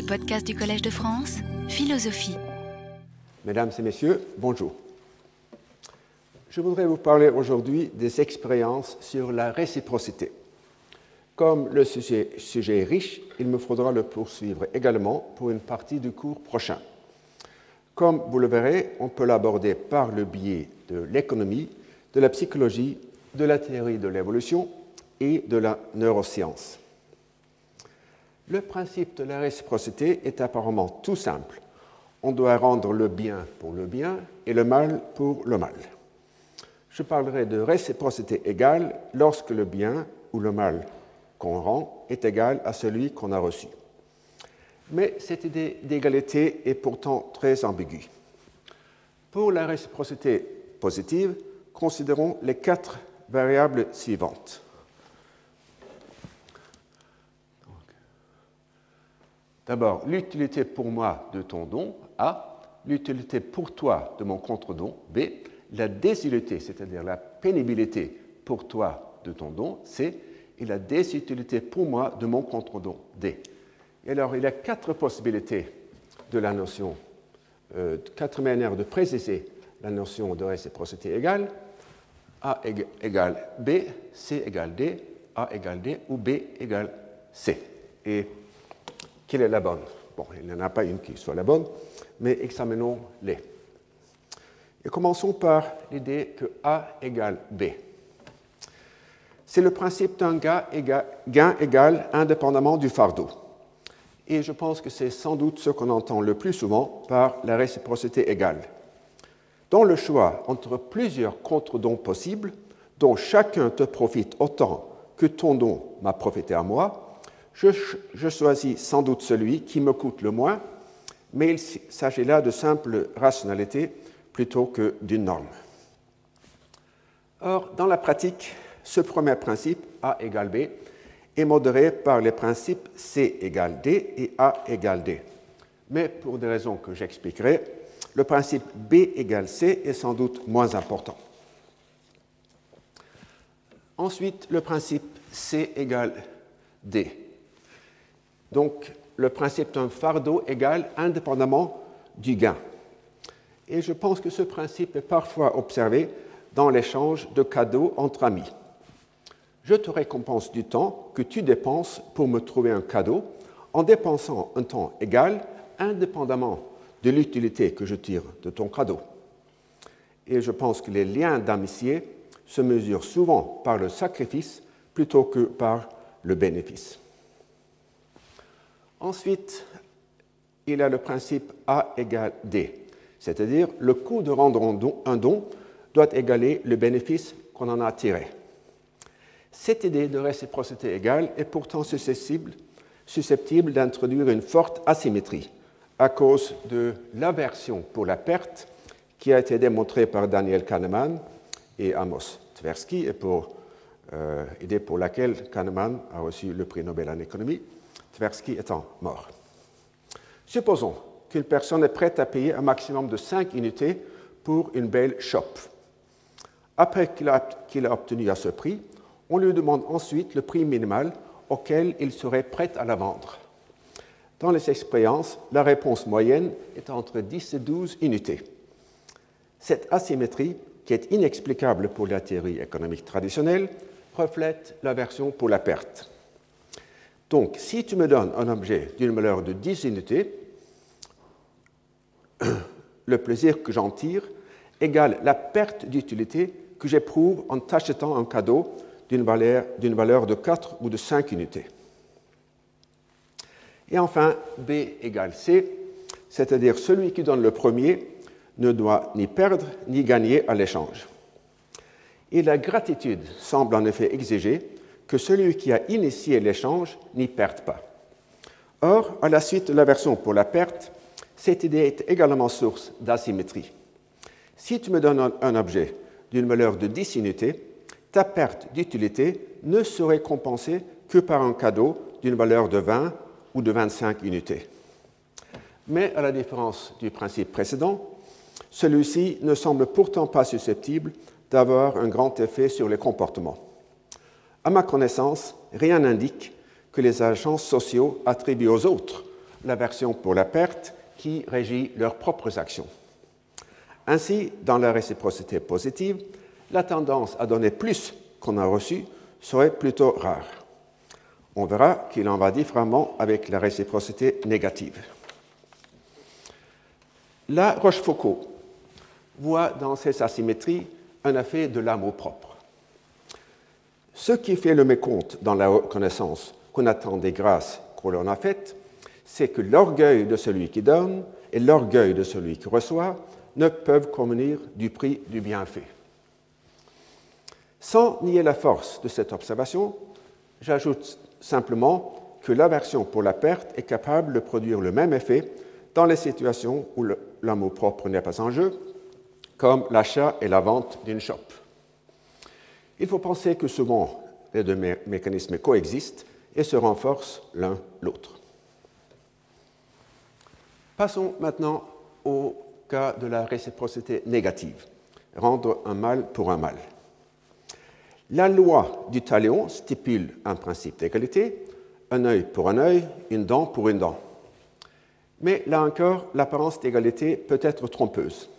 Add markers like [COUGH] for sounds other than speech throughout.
les podcasts du Collège de France, Philosophie. Mesdames et messieurs, bonjour. Je voudrais vous parler aujourd'hui des expériences sur la réciprocité. Comme le sujet, sujet, est riche, il me faudra le poursuivre également pour une partie du cours prochain. Comme vous le verrez, on peut l'aborder par le biais de l'économie, de la psychologie, de la théorie de l'évolution et de la neuroscience. Le principe de la réciprocité est apparemment tout simple. On doit rendre le bien pour le bien et le mal pour le mal. Je parlerai de réciprocité égale lorsque le bien ou le mal qu'on rend est égal à celui qu'on a reçu. Mais cette idée d'égalité est pourtant très ambiguë. Pour la réciprocité positive, considérons les quatre variables suivantes. D'abord, l'utilité pour moi de ton don, A, l'utilité pour toi de mon contre-don, B, la désutilité, c'est-à-dire la pénibilité pour toi de ton don, C, et la désutilité pour moi de mon contre-don, D. Et alors, il y a quatre possibilités de la notion, euh, quatre manières de préciser la notion de réciprocité égale. A égale B, C égale D, A égale D ou B égale C. Et quelle est la bonne? Bon, il n'y en a pas une qui soit la bonne, mais examinons-les. Et commençons par l'idée que A égale B. C'est le principe d'un gain égal indépendamment du fardeau. Et je pense que c'est sans doute ce qu'on entend le plus souvent par la réciprocité égale. Dans le choix entre plusieurs contre-dons possibles, dont chacun te profite autant que ton don m'a profité à moi, je, choisis sans doute celui qui me coûte le moins, mais il s'agit là de simple rationalité plutôt que d'une norme. Or, dans la pratique, ce premier principe, A égale B, est modéré par les principes C égale D et A égale D. Mais pour des raisons que j'expliquerai, le principe B égale C est sans doute moins important. Ensuite, le principe C égale D. Donc, le principe d'un fardeau égal indépendamment du gain. Et je pense que ce principe est parfois observé dans l'échange de cadeaux entre amis. Je te récompense du temps que tu dépenses pour me trouver un cadeau en dépensant un temps égal indépendamment de l'utilité que je tire de ton cadeau. Et je pense que les liens d'amitié se mesurent souvent par le sacrifice plutôt que par le bénéfice. Ensuite, il y a le principe A égale D, c'est-à-dire le coût de rendre un don, doit égaler le bénéfice qu'on en a tiré. Cette idée de réciprocité égale est pourtant susceptible, d'introduire une forte asymétrie à cause de l'aversion pour la perte qui a été démontrée par Daniel Kahneman et Amos Tversky et pour, euh, idée pour laquelle Kahneman a reçu le prix Nobel en économie. Tversky étant mort. Supposons qu'une personne est prête à payer un maximum de 5 unités pour une belle chope. Après qu'il a, obtenu à ce prix, on lui demande ensuite le prix minimal auquel il serait prêt à la vendre. Dans les expériences, la réponse moyenne est entre 10 et 12 unités. Cette asymétrie, qui est inexplicable pour la théorie économique traditionnelle, reflète l'aversion pour la perte. Donc, si tu me donnes un objet d'une valeur de 10 unités, [CLEARS THROAT] le plaisir que j'en tire égale la perte d'utilité que j'éprouve en t'achetant un cadeau d'une valeur, de 4 ou de 5 unités. Et enfin, B égale C, c'est-à-dire celui qui donne le premier ne doit ni perdre ni gagner à l'échange. Et la gratitude semble en effet exiger que celui qui a initié l'échange n'y perde pas. Or, à la suite de l'aversion pour la perte, cette idée est également source d'asymétrie. Si tu me donnes un objet d'une valeur de 10 unités, ta perte d'utilité ne serait compensée que par un cadeau d'une valeur de 20 ou de 25 unités. Mais à la différence du principe précédent, celui-ci ne semble pourtant pas susceptible d'avoir un grand effet sur les comportements. À ma connaissance, rien n'indique que les agents sociaux attribuent aux autres l'aversion pour la perte qui régit leurs propres actions. Ainsi, dans la réciprocité positive, la tendance à donner plus qu'on a reçu serait plutôt rare. On verra qu'il en va différemment avec la réciprocité négative. La Rochefoucauld voit dans ces asymétries un effet de l'amour propre. Ce qui fait le mécompte dans la reconnaissance qu'on attend des grâces qu'on leur a faites, c'est que l'orgueil de celui qui donne et l'orgueil de celui qui reçoit ne peuvent convenir du prix du bienfait. Sans nier la force de cette observation, j'ajoute simplement que l'aversion pour la perte est capable de produire le même effet dans les situations où l'amour propre n'est pas en jeu, comme l'achat et la vente d'une shop. Il faut penser que souvent les deux mécanismes coexistent et se renforcent l'un l'autre. Passons maintenant au cas de la réciprocité négative, rendre un mal pour un mal. La loi du talion stipule un principe d'égalité, un œil pour un œil, une dent pour une dent. Mais là encore, l'apparence d'égalité peut être trompeuse.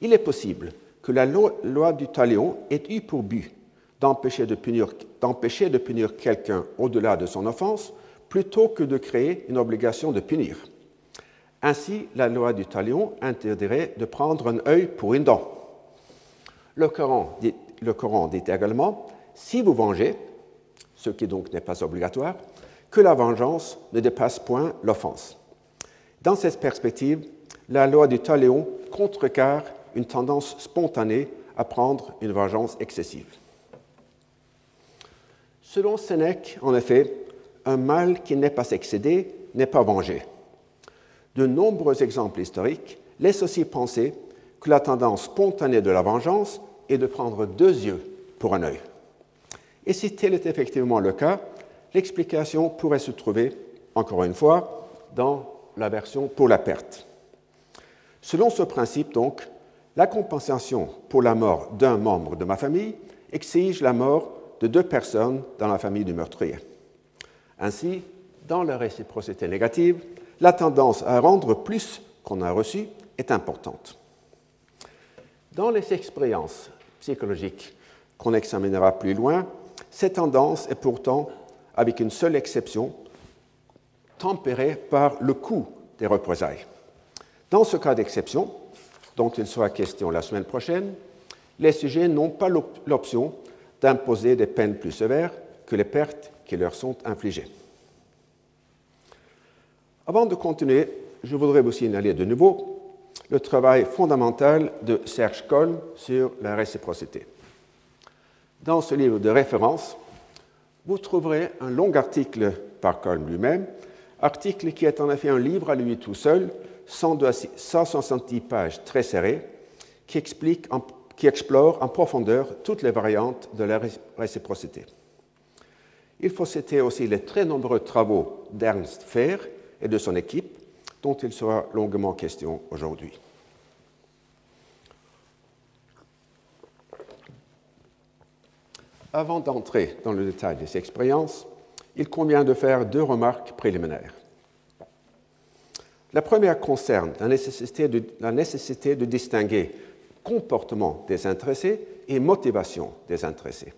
Il est possible que la loi du talion ait eu pour but d'empêcher de punir, punir quelqu'un au-delà de son offense plutôt que de créer une obligation de punir. Ainsi, la loi du talion interdirait de prendre un œil pour une dent. Le Coran dit, le Coran dit également si vous vengez, ce qui donc n'est pas obligatoire, que la vengeance ne dépasse point l'offense. Dans cette perspective, la loi du talion contrecarre une tendance spontanée à prendre une vengeance excessive. Selon Sénèque, en effet, un mal qui n'est pas excédé n'est pas vengé de nombreux exemples historiques laissent aussi penser que la tendance spontanée de la vengeance est de prendre deux yeux pour un œil. Et si tel est effectivement le cas, l'explication pourrait se trouver, encore une fois, dans la version pour la perte. Selon ce principe, donc, la compensation pour la mort d'un membre de ma famille exige la mort de deux personnes dans la famille du meurtrier. Ainsi, dans la réciprocité négative, la tendance à rendre plus qu'on a reçu est importante. Dans les expériences psychologiques qu'on examinera plus loin, cette tendance est pourtant, avec une seule exception, tempérée par le coût des représailles. Dans ce cas d'exception, dont il sera question la semaine prochaine, les sujets n'ont pas l'option d'imposer des peines plus sévères que les pertes qui leur sont infligées. Avant de continuer, je voudrais vous signaler de nouveau le travail fondamental de Serge Kolm sur la réciprocité. Dans ce livre de référence, vous trouverez un long article par Kolm lui-même, article qui est en effet un livre à lui tout seul, 170 pages très serrées, qui, explique, qui explore en profondeur toutes les variantes de la réciprocité. Il faut citer aussi les très nombreux travaux d'Ernst Fehr, et de son équipe, dont il sera longuement question aujourd'hui. Avant d'entrer dans le détail de ces expériences, il convient de faire deux remarques préliminaires. La première concerne la nécessité de, distinguer comportement des intéressés et motivation des intéressés.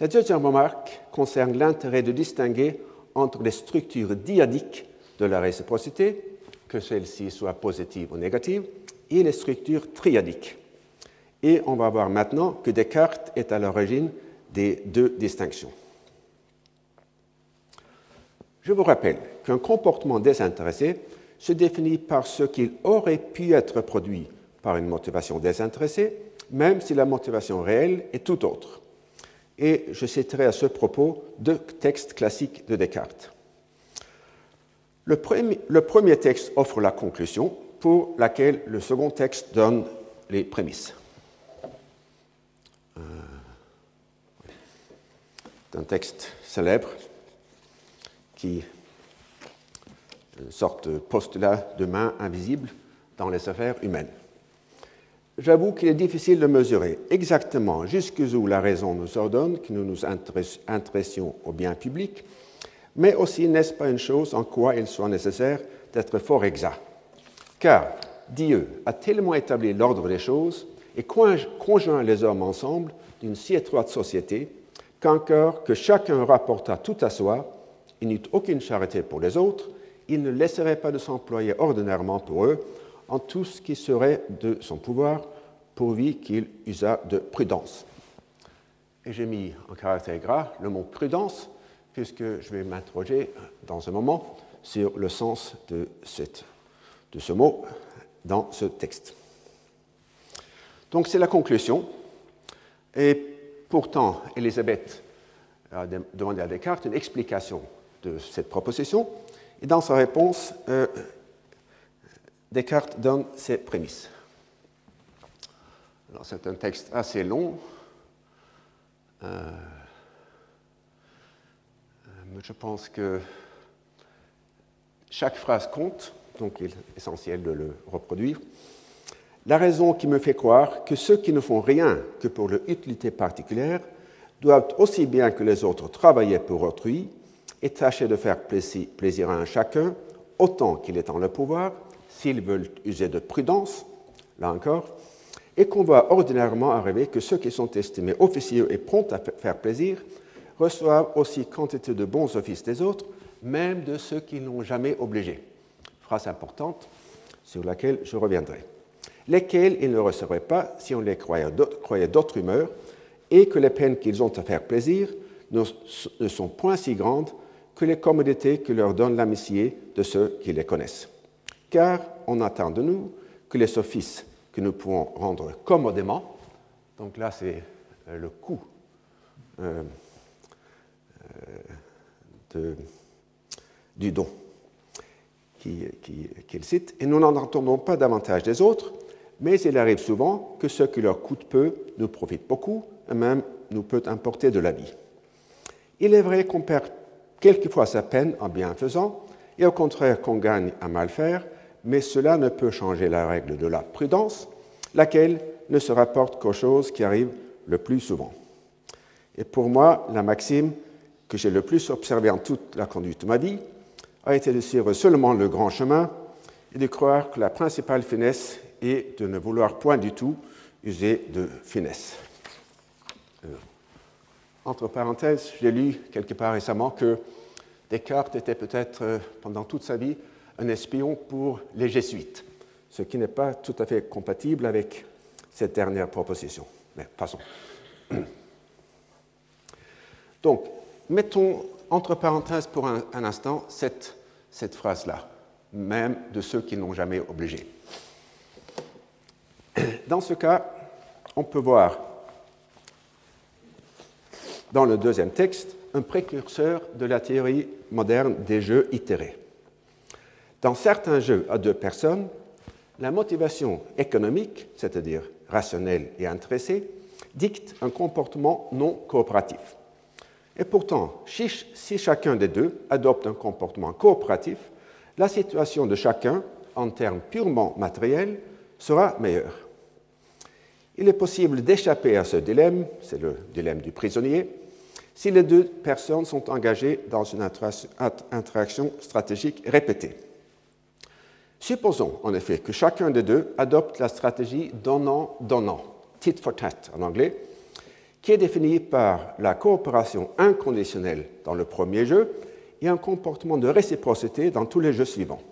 La deuxième remarque concerne l'intérêt de distinguer entre les structures diadiques de la réciprocité, que celle-ci soit positive ou négative, et les structures triadiques. Et on va voir maintenant que Descartes est à l'origine des deux distinctions. Je vous rappelle qu'un comportement désintéressé se définit par ce qu'il aurait pu être produit par une motivation désintéressée, même si la motivation réelle est tout autre. Et je citerai à ce propos deux textes classiques de Descartes. Le premier, texte offre la conclusion pour laquelle le second texte donne les prémices. Euh, c'est un texte célèbre qui sorte de postulat de main invisible dans les affaires humaines. J'avoue qu'il est difficile de mesurer exactement jusqu'où la raison nous ordonne que nous nous intéressions au bien public, Mais aussi, n'est-ce pas une chose en quoi il soit nécessaire d'être fort exact? Car Dieu a tellement établi l'ordre des choses et conjoint les hommes ensemble d'une si étroite société qu'encore que chacun rapporta tout à soi, il n'eut aucune charité pour les autres, il ne laisserait pas de s'employer ordinairement pour eux en tout ce qui serait de son pouvoir, pourvu qu'il usât de prudence. Et j'ai mis en caractère gras le mot prudence, puisque je vais m'interroger dans un moment sur le sens de, de ce mot dans ce texte. Donc c'est la conclusion. Et pourtant, Elisabeth a demandé à Descartes une explication de cette proposition. Et dans sa réponse, euh, Descartes donne ses prémices. c'est un texte assez long. Euh, je pense que chaque phrase compte, donc il est essentiel de le reproduire. La raison qui me fait croire que ceux qui ne font rien que pour leur utilité particulière doivent aussi bien que les autres travailler pour autrui et tâcher de faire plaisir à un chacun autant qu'il est en le pouvoir, s'ils veulent user de prudence, là encore, et qu'on voit ordinairement arriver que ceux qui sont estimés officieux et prompts à faire plaisir reçoivent aussi quantité de bons offices des autres, même de ceux qui n'ont jamais obligé. Phrase importante sur laquelle je reviendrai. Lesquels ils ne recevraient pas si on les croyait d'autres humeurs, et que les peines qu'ils ont à faire plaisir ne sont point si grandes que les commodités que leur donne l'amitié de ceux qui les connaissent car on attend de nous que les sophistes que nous pouvons rendre commodément, donc là c'est euh, le coût euh, euh, du don qu'il cite, et nous n'en entendons pas davantage des autres, mais il arrive souvent que ce qui leur coûte peu nous profite beaucoup, et même nous peut importer de la vie. Il est vrai qu'on perd quelquefois sa peine en bien faisant, et au contraire qu'on gagne à mal faire, mais cela ne peut changer la règle de la prudence, laquelle ne se rapporte qu'aux choses qui arrivent le plus souvent. Et pour moi, la maxime que j'ai le plus observée en toute la conduite de ma vie a été de suivre seulement le grand chemin et de croire que la principale finesse est de ne vouloir point du tout user de finesse. Euh, entre parenthèses, j'ai lu quelque part récemment que Descartes était peut-être euh, pendant toute sa vie un espion pour les jésuites, ce qui n'est pas tout à fait compatible avec cette dernière proposition. Mais passons. [CLEARS THROAT] Donc, mettons entre parenthèses pour un, instant cette, cette phrase-là, même de ceux qui n'ont jamais obligé. [CLEARS THROAT] Dans ce cas, on peut voir dans le deuxième texte un précurseur de la théorie moderne des jeux itérés. Dans certains jeux à deux personnes, la motivation économique, c'est-à-dire rationnelle et intéressée, dicte un comportement non coopératif. Et pourtant, si chacun des deux adopte un comportement coopératif, la situation de chacun, en termes purement matériels, sera meilleure. Il est possible d'échapper à ce dilemme, c'est le dilemme du prisonnier, si les deux personnes sont engagées dans une interaction stratégique répétée. Supposons en effet que chacun des deux adopte la stratégie donnant-donnant, tit for tat en anglais, qui est définie par la coopération inconditionnelle dans le premier jeu et un comportement de réciprocité dans tous les jeux suivants.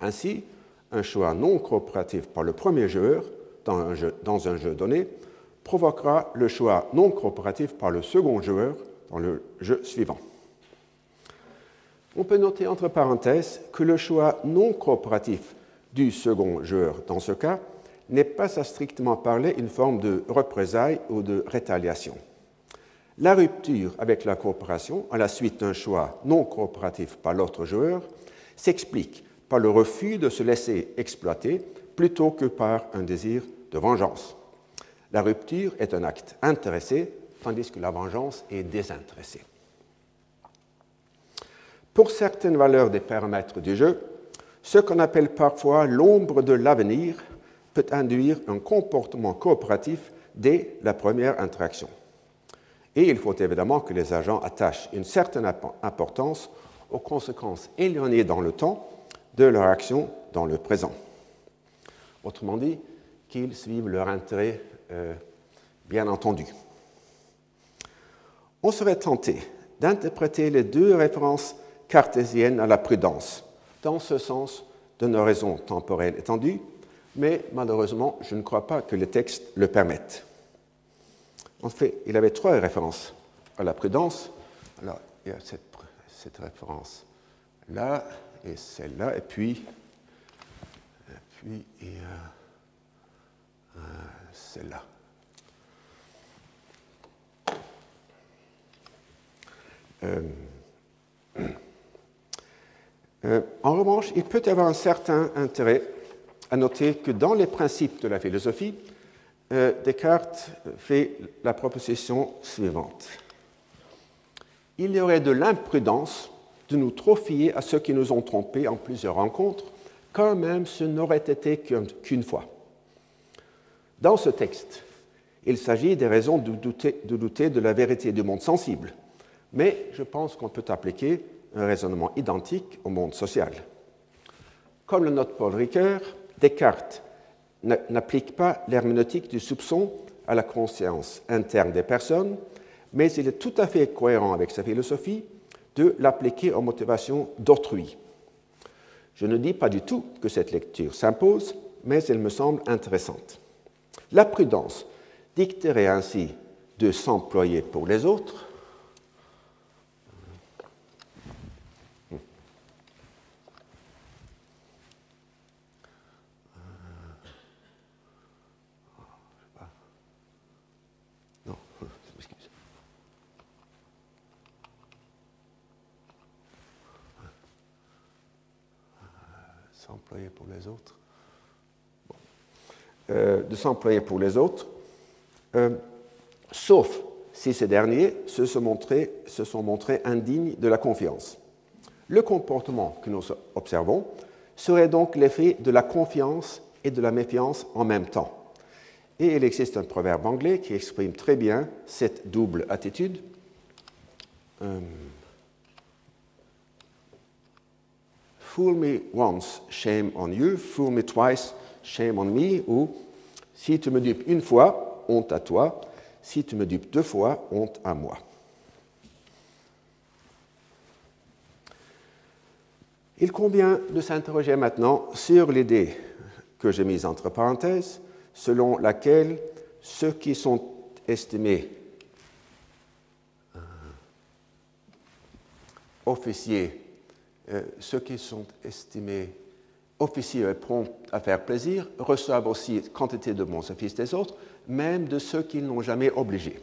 Ainsi, un choix non coopératif par le premier joueur dans un jeu, dans un jeu donné provoquera le choix non coopératif par le second joueur dans le jeu suivant. On peut noter entre parenthèses que le choix non coopératif du second joueur dans ce cas n'est pas à strictement parler une forme de représailles ou de rétaliation. La rupture avec la coopération à la suite d'un choix non coopératif par l'autre joueur s'explique par le refus de se laisser exploiter plutôt que par un désir de vengeance. La rupture est un acte intéressé, tandis que la vengeance est désintéressée. Pour certaines valeurs des paramètres du jeu, ce qu'on appelle parfois l'ombre de l'avenir peut induire un comportement coopératif dès la première interaction. Et il faut évidemment que les agents attachent une certaine importance aux conséquences éloignées dans le temps de leur action dans le présent. Autrement dit, qu'ils suivent leur intérêt, euh, bien entendu. On serait tenté d'interpréter les deux références cartésiennes à la prudence dans ce sens de nos raisons temporelles étendues, mais malheureusement, je ne crois pas que les textes le permettent. En fait, il avait trois références à la prudence. Alors, il y a cette, référence là et celle-là, et puis, et puis y a celle-là. Euh, euh, en revanche, il peut y avoir un certain intérêt à noter que dans les principes de la philosophie, euh, Descartes fait la proposition suivante. Il y aurait de l'imprudence de nous trop fier à ceux qui nous ont trompés en plusieurs rencontres, quand même ce n'aurait été qu'une fois. Dans ce texte, il s'agit des raisons de douter, de la vérité du monde sensible, mais je pense qu'on peut appliquer un raisonnement identique au monde social. Comme le note Paul Ricoeur, Descartes n'applique pas l'herméneutique du soupçon à la conscience interne des personnes, mais il est tout à fait cohérent avec sa philosophie de l'appliquer aux motivations d'autrui. Je ne dis pas du tout que cette lecture s'impose, mais elle me semble intéressante. La prudence dicterait ainsi de s'employer pour les autres s'employer pour les autres. Euh, de s'employer pour les autres, euh, sauf si ces derniers se sont, montrés, indignes de la confiance. Le comportement que nous observons serait donc l'effet de la confiance et de la méfiance en même temps. Et il existe un proverbe anglais qui exprime très bien cette double attitude. Euh, Fool me once, shame on you. Fool me twice, shame on me. Ou si tu me dupes une fois, honte à toi. Si tu me dupes deux fois, honte à moi. Il convient de s'interroger maintenant sur l'idée que j'ai mise entre parenthèses, selon laquelle ceux qui sont estimés euh, officiers euh, ceux qui sont estimés officiers et prompts à faire plaisir reçoivent aussi quantité de bons offices des autres, même de ceux qui n'ont jamais obligé.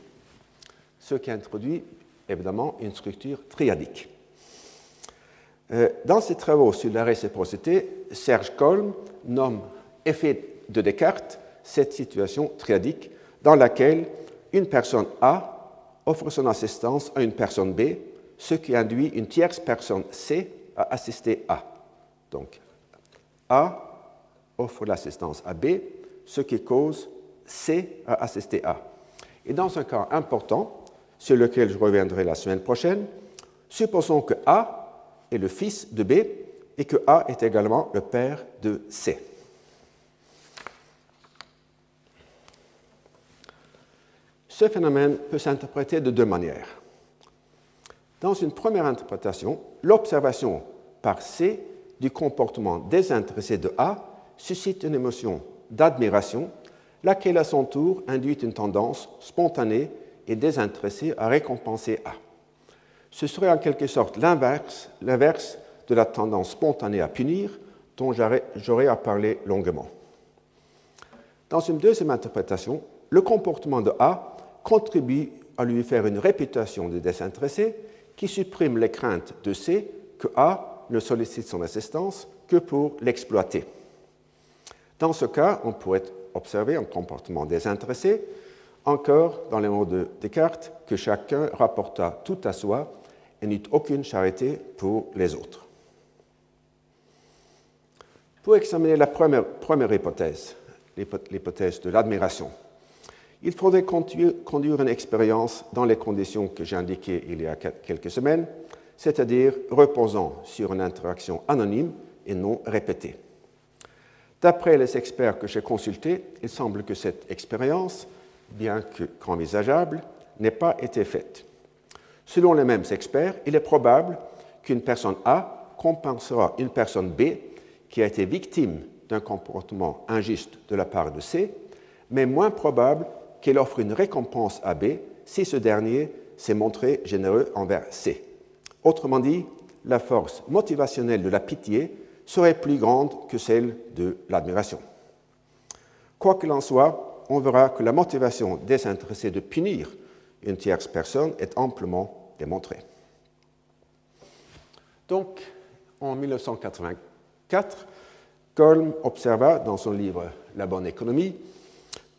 Ce qui introduit évidemment une structure triadique. Euh, dans ses travaux sur la réciprocité, Serge Kolm nomme effet de Descartes cette situation triadique dans laquelle une personne A offre son assistance à une personne B, ce qui induit une tierce personne C à assister A. Donc, A offre l'assistance à B, ce qui cause C à assister A. Et dans un cas important, sur lequel je reviendrai la semaine prochaine, supposons que A est le fils de B et que A est également le père de C. Ce phénomène peut s'interpréter de deux manières. Dans une première interprétation, l'observation par C du comportement désintéressé de A suscite une émotion d'admiration, laquelle à son tour induit une tendance spontanée et désintéressée à récompenser A. Ce serait en quelque sorte l'inverse, de la tendance spontanée à punir dont j'aurais à parler longuement. Dans une deuxième interprétation, le comportement de A contribue à lui faire une réputation de désintéressé qui supprime les craintes de C que A ne sollicite son assistance que pour l'exploiter. Dans ce cas, on pourrait observer un comportement désintéressé, encore dans les mots de Descartes, que chacun rapporta tout à soi et n'eut aucune charité pour les autres. Pour examiner la première, hypothèse, l'hypothèse de l'admiration, il faudrait conduire une expérience dans les conditions que j'ai indiquées il y a quelques semaines, c'est-à-dire reposant sur une interaction anonyme et non répétée. D'après les experts que j'ai consultés, il semble que cette expérience, bien qu'envisageable, n'ait pas été faite. Selon les mêmes experts, il est probable qu'une personne A compensera une personne B qui a été victime d'un comportement injuste de la part de C, mais moins probable qu'elle offre une récompense à B si ce dernier s'est montré généreux envers C. Autrement dit, la force motivationnelle de la pitié serait plus grande que celle de l'admiration. Quoi qu'il en soit, on verra que la motivation désintéressée de punir une tierce personne est amplement démontrée. Donc, en 1984, Golm observa dans son livre La bonne économie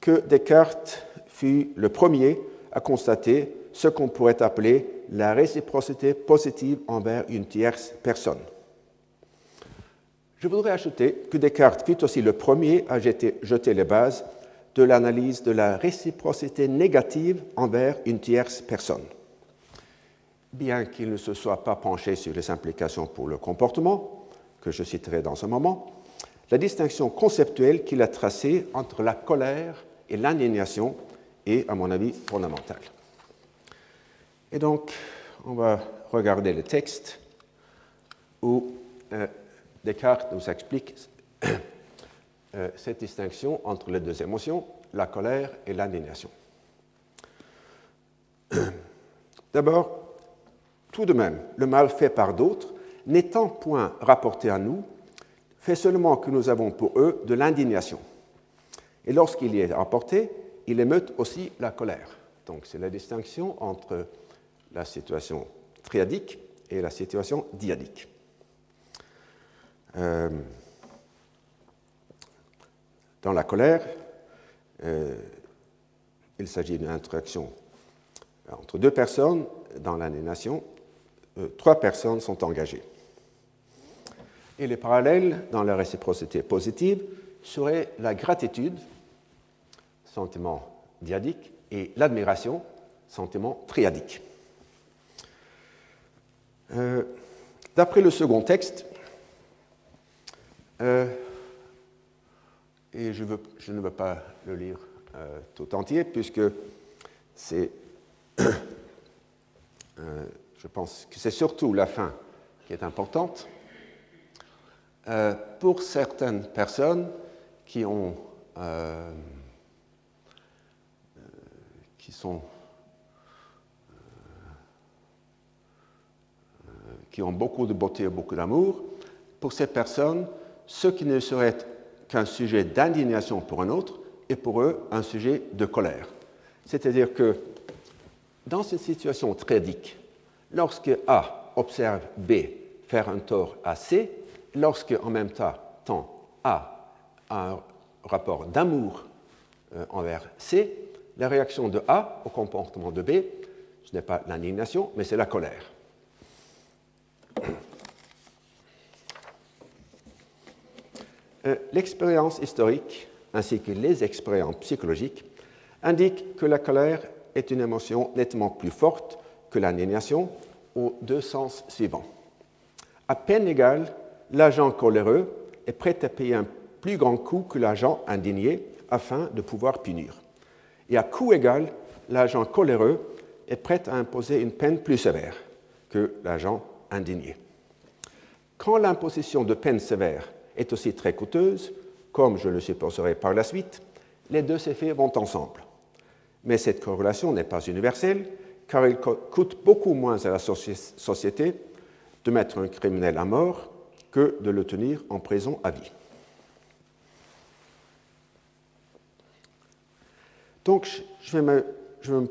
que Descartes fut le premier à constater ce qu'on pourrait appeler la réciprocité positive envers une tierce personne. Je voudrais ajouter que Descartes fut aussi le premier à jeter, les bases de l'analyse de la réciprocité négative envers une tierce personne. Bien qu'il ne se soit pas penché sur les implications pour le comportement, que je citerai dans un moment, la distinction conceptuelle qu'il a tracée entre la colère et l'indignation est, à mon avis, fondamentale. Et donc, on va regarder le texte où euh, Descartes nous explique euh, [COUGHS] cette distinction entre les deux émotions, la colère et l'indignation. [COUGHS] D'abord, tout de même, le mal fait par d'autres, n'étant point rapporté à nous, fait seulement que nous avons pour eux de l'indignation. Et lorsqu'il y est rapporté, il émeute aussi la colère. Donc c'est la distinction entre la situation triadique et la situation diadique. Euh, dans la colère, euh, il s'agit d'une interaction entre deux personnes. Dans l'indignation, euh, trois personnes sont engagées. Et les parallèles dans la réciprocité positive seraient la gratitude, sentiment diadique, et l'admiration, sentiment triadique. Euh, d'après le second texte, euh, et je, ne veux pas le lire tout entier puisque c'est [COUGHS] je pense que c'est surtout la fin qui est importante. Euh, pour certaines personnes qui ont euh, euh, qui sont qui ont beaucoup de beauté et beaucoup d'amour, pour ces personnes, ce qui ne serait qu'un sujet d'indignation pour un autre est pour eux un sujet de colère. C'est-à-dire que dans cette situation tragique, lorsque A observe B faire un tort à C, lorsque en même temps A a un rapport d'amour euh, envers C, la réaction de A au comportement de B, ce n'est pas l'indignation, mais c'est la colère. Euh, l'expérience historique ainsi que les expériences psychologiques indiquent que la colère est une émotion nettement plus forte que l'indignation aux deux sens suivants. À peine égal, l'agent coléreux est prêt à payer un plus grand coût que l'agent indigné afin de pouvoir punir. Et à coût égal, l'agent coléreux est prêt à imposer une peine plus sévère que l'agent indigné. Quand l'imposition de peine sévère est aussi très coûteuse, comme je le supposerai par la suite, les deux effets vont ensemble. Mais cette corrélation n'est pas universelle car il coûte beaucoup moins à la société de mettre un criminel à mort que de le tenir en prison à vie. Donc, je vais me,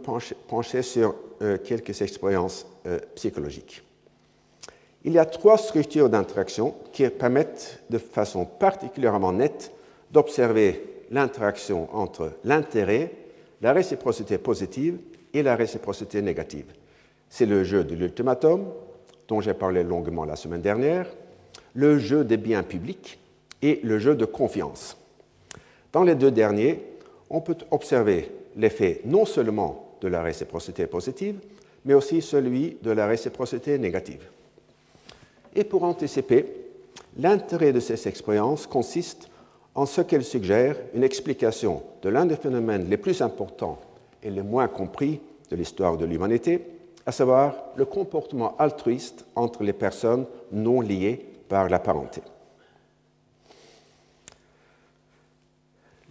pencher, sur euh, quelques expériences euh, psychologiques. Il y a trois structures d'interaction qui permettent de façon particulièrement nette d'observer l'interaction entre l'intérêt, la réciprocité positive et la réciprocité négative. C'est le jeu de l'ultimatum, dont j'ai parlé longuement la semaine dernière, le jeu des biens publics et le jeu de confiance. Dans les deux derniers, on peut observer l'effet non seulement de la réciprocité positive, mais aussi celui de la réciprocité négative. Et pour anticiper, l'intérêt de ces expériences consiste en ce qu'elles suggèrent une explication de l'un des phénomènes les plus importants et les moins compris de l'histoire de l'humanité, à savoir le comportement altruiste entre les personnes non liées par la parenté.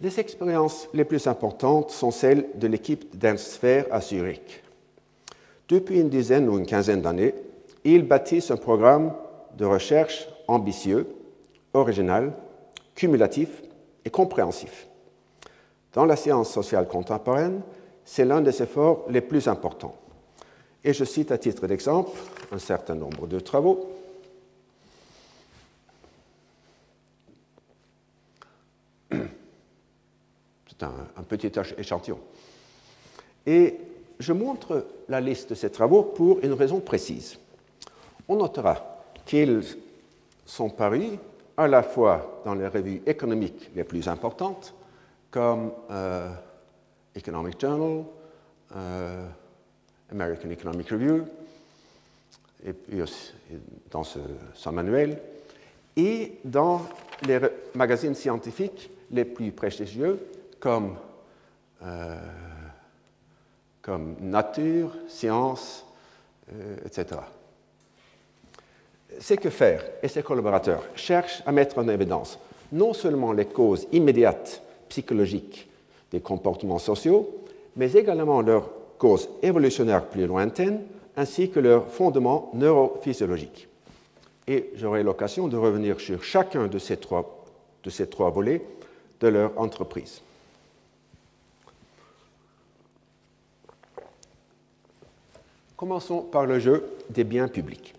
Les expériences les plus importantes sont celles de l'équipe d'Ernst à Zurich. Depuis une dizaine ou une quinzaine d'années, ils bâtissent un programme de recherche ambitieux, original, cumulatif et compréhensif. Dans la science sociale contemporaine, c'est l'un des efforts les plus importants. Et je cite à titre d'exemple un certain nombre de travaux. [CLEARS THROAT] C'est un, petit échantillon. Et je montre la liste de ces travaux pour une raison précise. On notera qu'ils sont parus à la fois dans les revues économiques les plus importantes, comme euh, Economic Journal, euh, American Economic Review, et puis aussi dans ce, son manuel, et dans les magazines scientifiques les plus prestigieux, comme, euh, Nature, Science, etc. C'est que faire et ses collaborateurs cherchent à mettre en évidence non seulement les causes immédiates psychologiques des comportements sociaux, mais également leurs causes évolutionnaires plus lointaines, ainsi que leurs fondements neurophysiologiques. Et j'aurai l'occasion de revenir sur chacun de ces trois, de ces trois volets de leur entreprise. Commençons par le jeu des biens publics.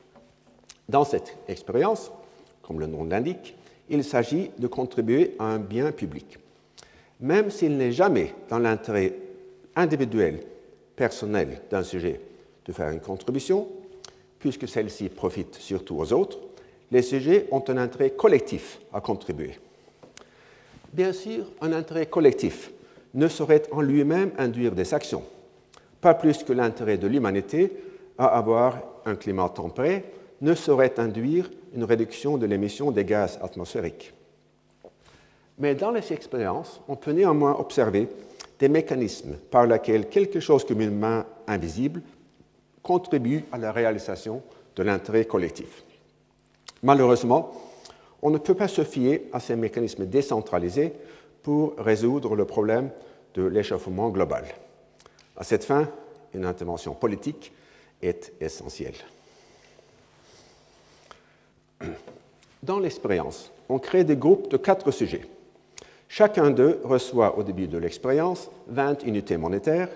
Dans cette expérience, comme le nom l'indique, il s'agit de contribuer à un bien public. Même s'il n'est jamais dans l'intérêt individuel, personnel d'un sujet de faire une contribution, puisque celle-ci profite surtout aux autres, les sujets ont un intérêt collectif à contribuer. Bien sûr, un intérêt collectif ne saurait en lui-même induire des actions, pas plus que l'intérêt de l'humanité à avoir un climat tempéré ne saurait induire une réduction de l'émission des gaz atmosphériques. Mais dans les expériences, on peut néanmoins observer des mécanismes par lesquels quelque chose comme une main invisible contribue à la réalisation de l'intérêt collectif. Malheureusement, on ne peut pas se fier à ces mécanismes décentralisés pour résoudre le problème de l'échauffement global. À cette fin, une intervention politique est essentielle. Dans l'expérience, on crée des groupes de quatre sujets. Chacun d'eux reçoit au début de l'expérience 20 unités monétaires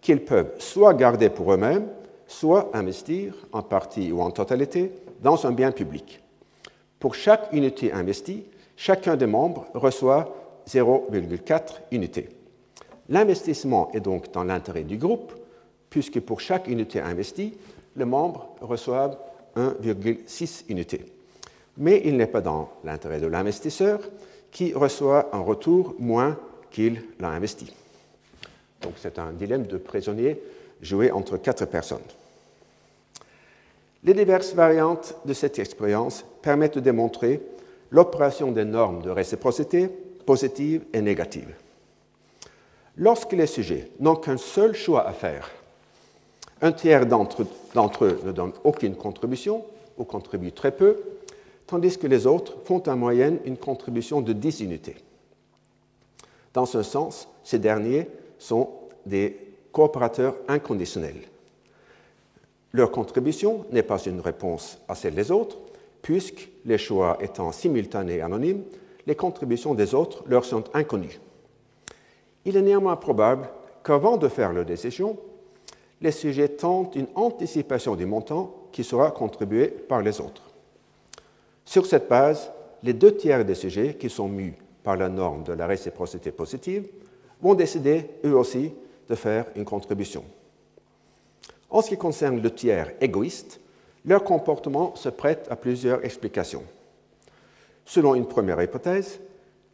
qu'ils peuvent soit garder pour eux-mêmes, soit investir en partie ou en totalité dans un bien public. Pour chaque unité investie, chacun des membres reçoit 0,4 unités. L'investissement est donc dans l'intérêt du groupe, puisque pour chaque unité investie, les membres reçoivent 1,6 unités mais il n'est pas dans l'intérêt de l'investisseur qui reçoit un retour moins qu'il l'a investi. Donc c'est un dilemme de prisonnier joué entre quatre personnes. Les diverses variantes de cette expérience permettent de démontrer l'opération des normes de réciprocité positives et négatives. Lorsque les sujets n'ont qu'un seul choix à faire, un tiers d'entre eux ne donne aucune contribution ou contribue très peu, tandis que les autres font en moyenne une contribution de 10 unités. Dans ce sens, ces derniers sont des coopérateurs inconditionnels. Leur contribution n'est pas une réponse à celle des autres, puisque les choix étant simultanés et anonymes, les contributions des autres leur sont inconnues. Il est néanmoins probable qu'avant de faire leur décision, les sujets tentent une anticipation du montant qui sera contribué par les autres. Sur cette base, les deux tiers des sujets qui sont mus par la norme de la réciprocité positive vont décider, eux aussi, de faire une contribution. En ce qui concerne le tiers égoïste, leur comportement se prête à plusieurs explications. Selon une première hypothèse,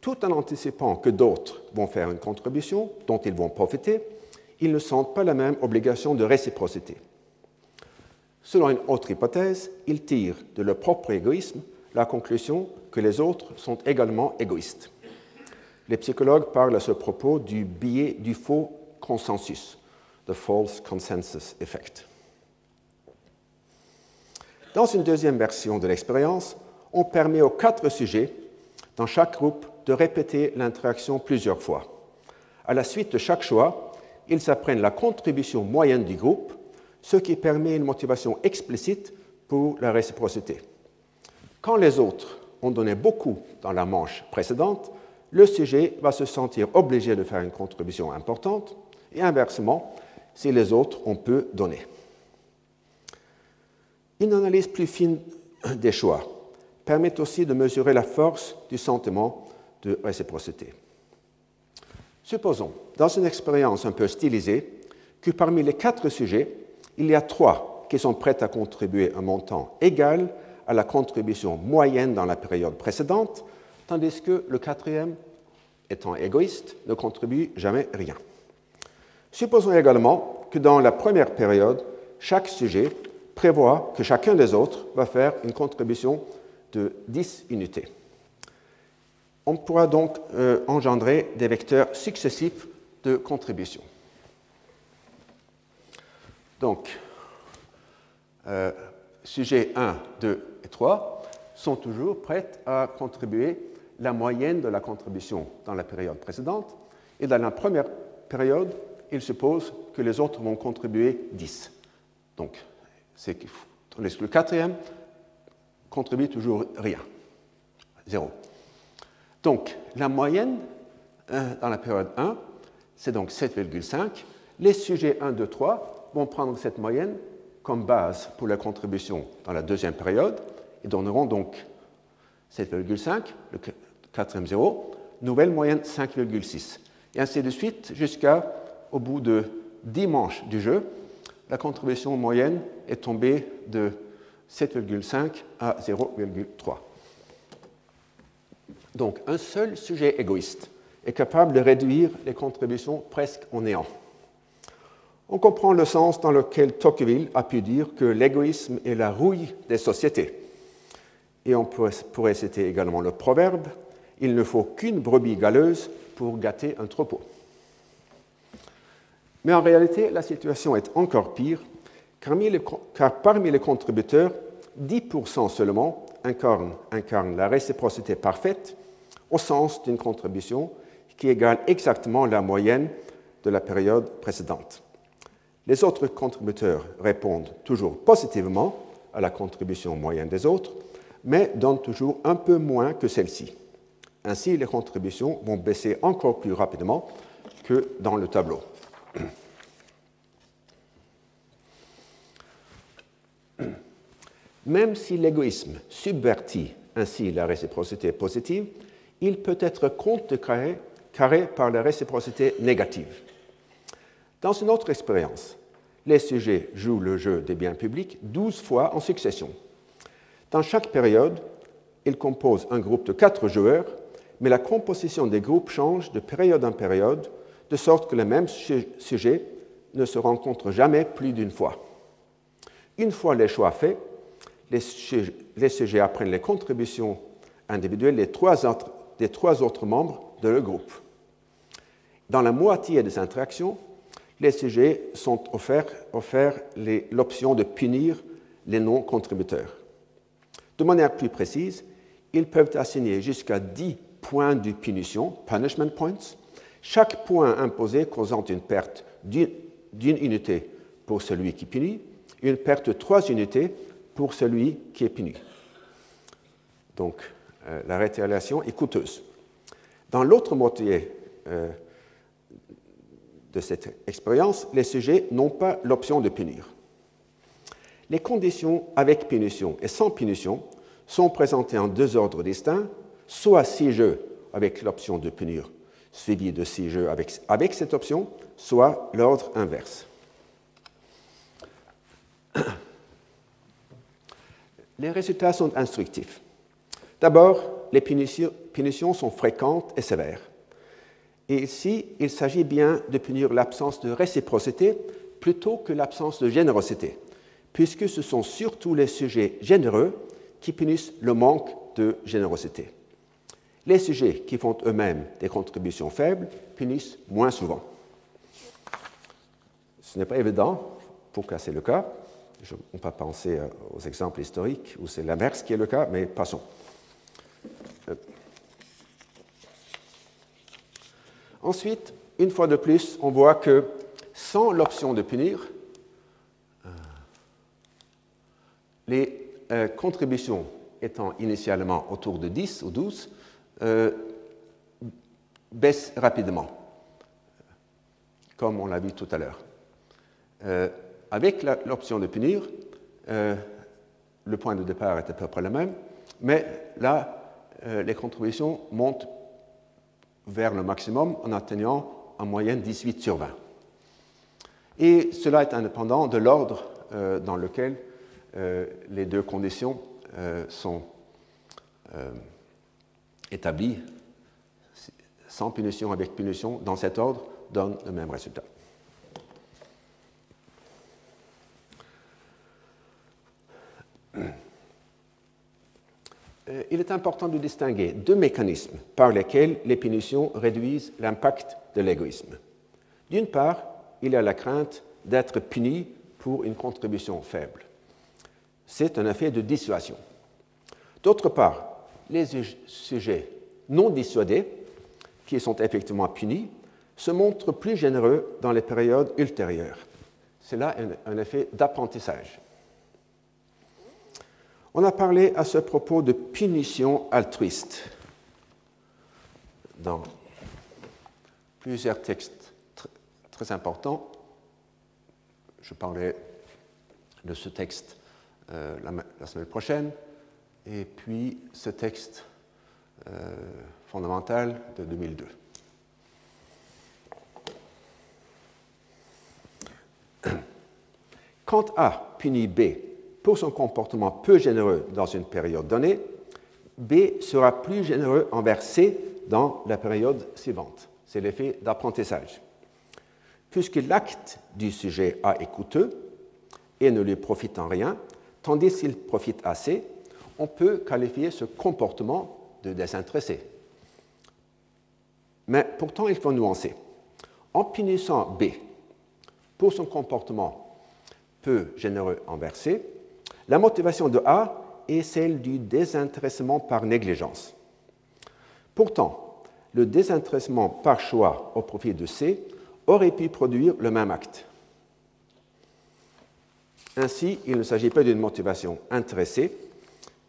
tout en anticipant que d'autres vont faire une contribution dont ils vont profiter, ils ne sentent pas la même obligation de réciprocité. Selon une autre hypothèse, ils tirent de leur propre égoïsme la conclusion que les autres sont également égoïstes. Les psychologues parlent à ce propos du biais du faux consensus, the false consensus effect. Dans une deuxième version de l'expérience, on permet aux quatre sujets dans chaque groupe de répéter l'interaction plusieurs fois. À la suite de chaque choix, ils apprennent la contribution moyenne du groupe, ce qui permet une motivation explicite pour la réciprocité. Quand les autres ont donné beaucoup dans la manche précédente, le sujet va se sentir obligé de faire une contribution importante, et inversement, si les autres ont peu donné. Une analyse plus fine des choix permet aussi de mesurer la force du sentiment de réciprocité. Supposons, dans une expérience un peu stylisée, que parmi les quatre sujets, il y a trois qui sont prêts à contribuer un montant égal à la contribution moyenne dans la période précédente, tandis que le quatrième, étant égoïste, ne contribue jamais rien. Supposons également que dans la première période, chaque sujet prévoit que chacun des autres va faire une contribution de 10 unités. On pourra donc euh, engendrer des vecteurs successifs de contribution. Donc, euh, sujets 1, 2 et 3 sont toujours prêts à contribuer la moyenne de la contribution dans la période précédente. Et dans la première période, il suppose que les autres vont contribuer 10. Donc, c'est le quatrième contribue toujours rien, zéro. Donc, la moyenne euh, dans la période 1, c'est donc 7,5. Les sujets 1, 2, 3 vont prendre cette moyenne comme base pour la contribution dans la deuxième période et donneront donc 7,5, le quatrième zéro, nouvelle moyenne 5,6. Et ainsi de suite jusqu'au bout de 10 manches du jeu, la contribution moyenne est tombée de 7,5 à 0,3. Donc un seul sujet égoïste est capable de réduire les contributions presque au néant. On comprend le sens dans lequel Tocqueville a pu dire que l'égoïsme est la rouille des sociétés. Et on pourrait citer également le proverbe Il ne faut qu'une brebis galeuse pour gâter un troupeau. Mais en réalité, la situation est encore pire, car parmi les contributeurs, 10% seulement incarnent, la réciprocité parfaite au sens d'une contribution qui égale exactement la moyenne de la période précédente. Les autres contributeurs répondent toujours positivement à la contribution moyenne des autres, mais donnent toujours un peu moins que celle-ci. Ainsi, les contributions vont baisser encore plus rapidement que dans le tableau. [CLEARS THROAT] Même si l'égoïsme subvertit ainsi la réciprocité positive, il peut être contrecarré par la réciprocité négative. Dans une autre expérience, les sujets jouent le jeu des biens publics 12 fois en succession. Dans chaque période, ils composent un groupe de quatre joueurs, mais la composition des groupes change de période en période, de sorte que les mêmes sujets ne se rencontrent jamais plus d'une fois. Une fois les choix faits, les sujets, apprennent les contributions individuelles des trois, autres, membres de le groupe. Dans la moitié des interactions, les sujets sont offerts l'option de punir les non-contributeurs. De manière plus précise, ils peuvent assigner jusqu'à 10 points de punition, punishment points, chaque point imposé causant une perte d'une unité pour celui qui punit une perte de trois unités pour celui qui est puni. Donc, euh, la rétaliation est coûteuse. Dans l'autre moitié euh, de cette expérience, les sujets n'ont pas l'option de punir. Les conditions avec punition et sans punition sont présentées en deux ordres distincts, soit six jeux avec l'option de punir, suivi de six jeux avec, avec cette option, soit l'ordre inverse. [CLEARS THROAT] Les résultats sont instructifs. D'abord, les punitions sont fréquentes et sévères. Et ici, il s'agit bien de punir l'absence de réciprocité plutôt que l'absence de générosité, puisque ce sont surtout les sujets généreux qui punissent le manque de générosité. Les sujets qui font eux-mêmes des contributions faibles punissent moins souvent. Ce n'est pas évident, pour c'est le cas. on peut penser euh, aux exemples historiques où c'est l'inverse qui est le cas, mais passons. Euh. Ensuite, une fois de plus, on voit que sans l'option de punir, euh, les contributions étant initialement autour de 10 ou 12 baissent rapidement, comme on l'a vu tout à l'heure. Euh, avec l'option de punir, euh, le point de départ est à peu près le même, mais là, euh, les contributions montent vers le maximum en atteignant en moyenne 18 sur 20. Et cela est indépendant de l'ordre dans lequel les deux conditions sont établies. Sans punition, avec punition, dans cet ordre, donne le même résultat. Euh, il est important de distinguer deux mécanismes par lesquels les punitions réduisent l'impact de l'égoïsme. D'une part, il y a la crainte d'être puni pour une contribution faible. C'est un effet de dissuasion. D'autre part, les sujets non dissuadés, qui sont effectivement punis, se montrent plus généreux dans les périodes ultérieures. C'est là un effet d'apprentissage. On a parlé à ce propos de punition altruiste dans plusieurs textes très importants. Je parlerai de ce texte euh, la, semaine prochaine, et puis ce texte euh, fondamental de 2002. [CLEARS THROAT] Quand A punit B pour son comportement peu généreux dans une période donnée, B sera plus généreux envers C dans la période suivante. C'est l'effet d'apprentissage. Puisque l'acte du sujet A est coûteux et ne lui profite en rien, tandis qu'il profite assez, on peut qualifier ce comportement de désintéressé. Mais pourtant, il faut nuancer. En punissant B pour son comportement peu généreux envers C, la motivation de A est celle du désintéressement par négligence. Pourtant, le désintéressement par choix au profit de C aurait pu produire le même acte. Ainsi, il ne s'agit pas d'une motivation intéressée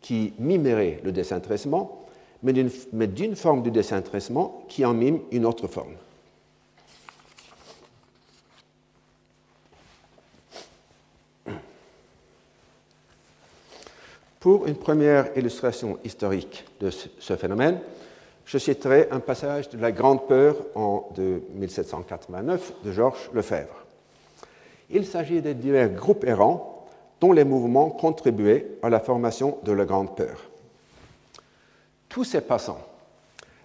qui mimerait le désintéressement, mais d'une forme de désintéressement qui en mime une autre forme. Pour une première illustration historique de ce phénomène, je citerai un passage de La Grande Peur en, de 1789 de Georges Lefebvre. Il s'agit de divers groupes errants dont les mouvements contribuaient à la formation de la Grande Peur. Tous ces passants,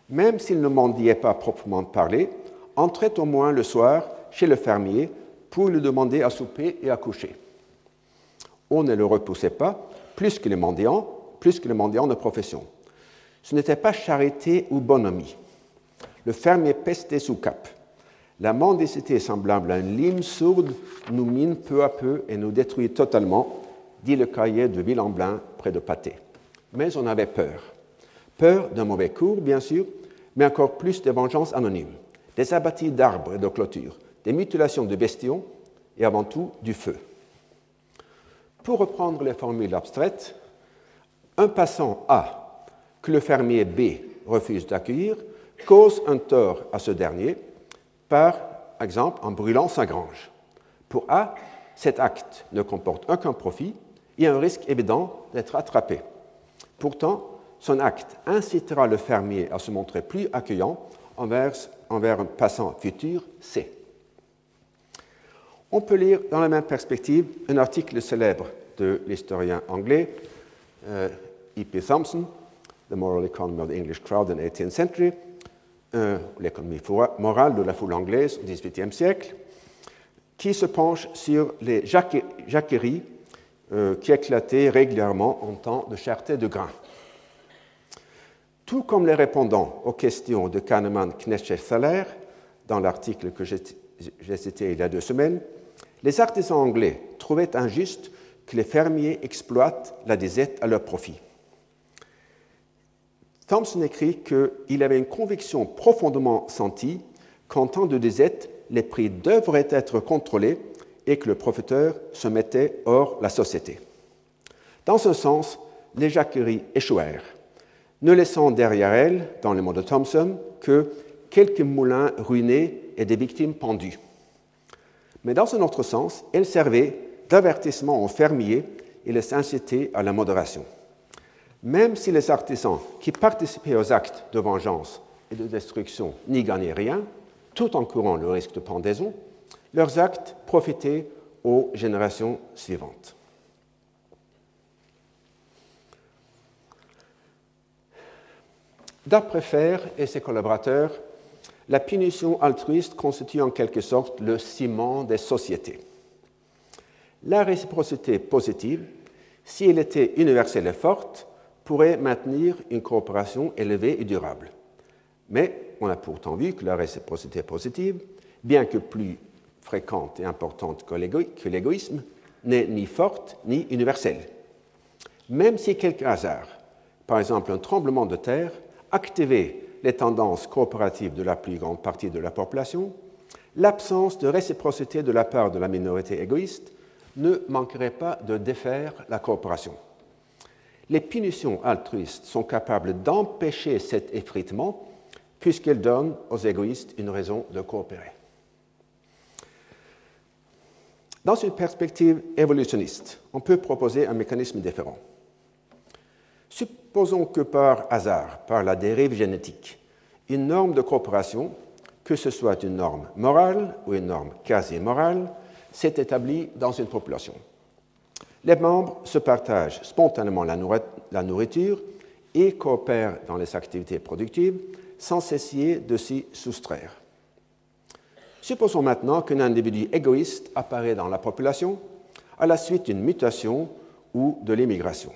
même s'ils ne mendiaient pas proprement parler, entraient au moins le soir chez le fermier pour lui demander à souper et à coucher. On ne le repoussait pas, plus que les mendiants, plus que les mendiants de profession. Ce n'était pas charité ou bonhomie. Le fermier pestait sous cap. La mendicité semblable à une lime sourde nous mine peu à peu et nous détruit totalement, dit le cahier de Villemblin près de Pâté. Mais on avait peur. Peur d'un mauvais cours, bien sûr, mais encore plus de vengeances anonymes, des abattis d'arbres et de clôtures, des mutilations de bestiaux et avant tout du feu. Pour reprendre les formules abstraites, un passant A que le fermier B refuse d'accueillir cause un tort à ce dernier, par exemple en brûlant sa grange. Pour A, cet acte ne comporte aucun profit et un risque évident d'être attrapé. Pourtant, son acte incitera le fermier à se montrer plus accueillant envers, un passant futur C. On peut lire dans la même perspective un article célèbre de l'historien anglais E.P. Thompson The Moral Economy of the English Crowd in the 18th Century, euh, l'économie morale de la foule anglaise au XVIIIe siècle, qui se penche sur les jacqueries euh, qui éclataient régulièrement en temps de cherté de grains. Tout comme les répondants aux questions de Kahneman, Knecht et Thaler, dans l'article que j'ai cité il y a deux semaines, les artisans anglais trouvaient injuste que les fermiers exploitent la disette à leur profit. Thompson écrit qu'il avait une conviction profondément sentie qu'en temps de disette, les prix devraient être contrôlés et que le profiteur se mettait hors la société. Dans ce sens, les jacqueries échouèrent, ne laissant derrière elles, dans le monde de Thompson, que quelques moulins ruinés et des victimes pendues. Mais dans un autre sens, elles servaient d'avertissement aux fermiers et les incitaient à la modération. Même si les artisans qui participaient aux actes de vengeance et de destruction n'y gagnaient rien, tout en courant le risque de pendaison, leurs actes profitaient aux générations suivantes. D'après Fer et ses collaborateurs, la punition altruiste constitue en quelque sorte le ciment des sociétés. La réciprocité positive, si elle était universelle et forte, pourrait maintenir une coopération élevée et durable. Mais on a pourtant vu que la réciprocité positive, bien que plus fréquente et importante que l'égoïsme, n'est ni forte ni universelle. Même si quelques hasards, par exemple un tremblement de terre, activait les tendances coopératives de la plus grande partie de la population, l'absence de réciprocité de la part de la minorité égoïste ne manquerait pas de défaire la coopération. Les punitions altruistes sont capables d'empêcher cet effritement puisqu'elles donnent aux égoïstes une raison de coopérer. Dans une perspective évolutionniste, on peut proposer un mécanisme différent. Supposons que par hasard, par la dérive génétique, une norme de coopération, que ce soit une norme morale ou une norme quasi-morale, s'est établie dans une population. Les membres se partagent spontanément la nourriture et coopèrent dans les activités productives sans cesser de s'y soustraire. Supposons maintenant qu'un individu égoïste apparaît dans la population à la suite d'une mutation ou de l'immigration.